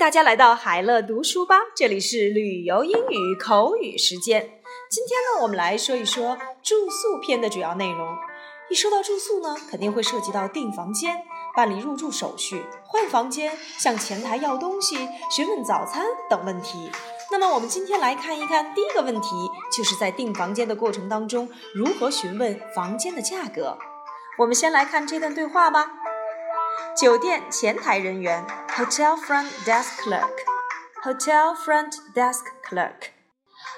大家来到海乐读书吧，这里是旅游英语口语时间。今天呢，我们来说一说住宿篇的主要内容。一说到住宿呢，肯定会涉及到订房间、办理入住手续、换房间、向前台要东西、询问早餐等问题。那么，我们今天来看一看第一个问题，就是在订房间的过程当中，如何询问房间的价格。我们先来看这段对话吧。酒店前台人员，Hotel front desk clerk，Hotel front desk clerk。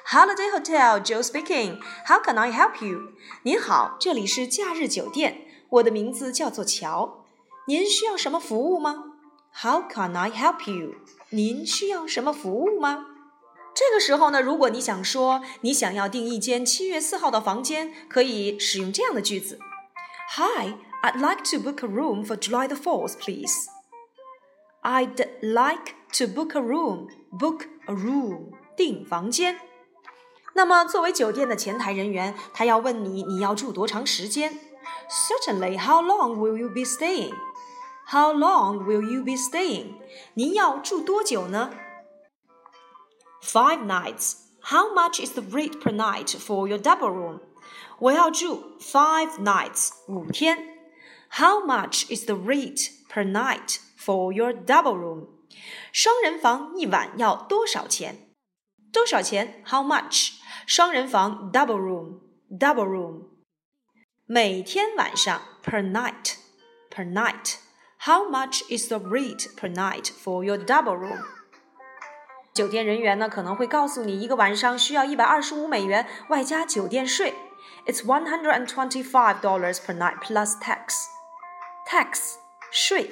Holiday Hotel Joe speaking. How can I help you? 您好，这里是假日酒店，我的名字叫做乔。您需要什么服务吗？How can I help you? 您需要什么服务吗？这个时候呢，如果你想说你想要订一间七月四号的房间，可以使用这样的句子 ：Hi, I'd like to book a room for July the fourth, please. I'd like to book a room. Book a room. 订房间。那么，作为酒店的前台人员，他要问你你要住多长时间？Certainly, how long will you be staying? How long will you be staying? 您要住多久呢？Five nights. How much is the rate per night for your double room? 我要住 five nights 五天。How much is the rate per night for your double room? 双人房一晚要多少钱？多少钱？How much？双人房 double room double room，每天晚上 per night per night。How much is the rate per night for your double room？酒店人员呢可能会告诉你，一个晚上需要一百二十五美元，外加酒店税。 It's one hundred and twenty-five dollars per night plus tax. Tax 税。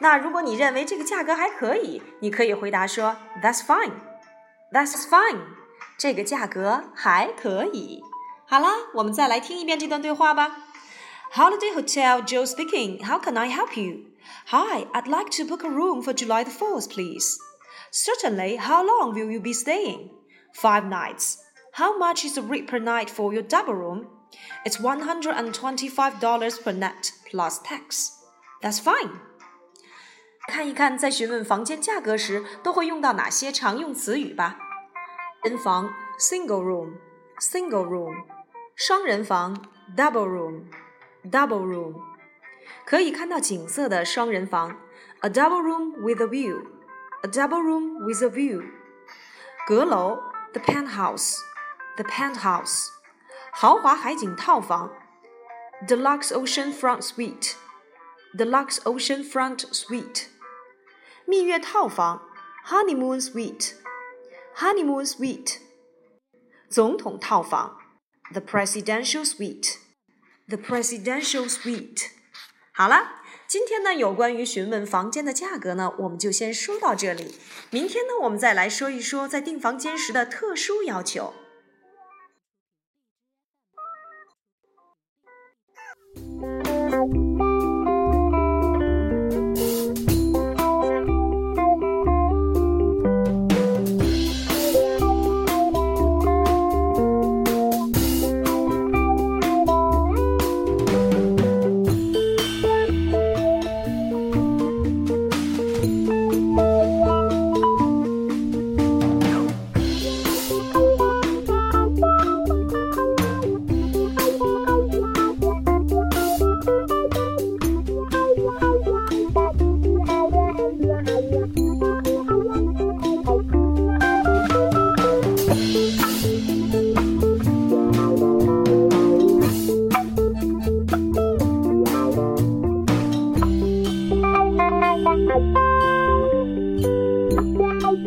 那如果你认为这个价格还可以，你可以回答说，That's fine. That's fine. 这个价格还可以。好啦，我们再来听一遍这段对话吧。Holiday Hotel Joe speaking. How can I help you? Hi, I'd like to book a room for July the 4th, please. Certainly. How long will you be staying? Five nights. How much is the rate per night for your double room? It's $125 per night plus tax. That's fine. 看一看在询问房间价格时都会用到哪些常用词语吧。人房 single room single room，双人房 double room double room，可以看到景色的双人房 a double room with a view a double room with a view，阁楼 the penthouse the penthouse，豪华海景套房 deluxe ocean front suite deluxe ocean front suite，蜜月套房 honeymoon suite。honeymoon suite，总统套房，the presidential suite，the presidential suite。好了，今天呢有关于询问房间的价格呢，我们就先说到这里。明天呢，我们再来说一说在订房间时的特殊要求。 Bye.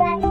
Bye.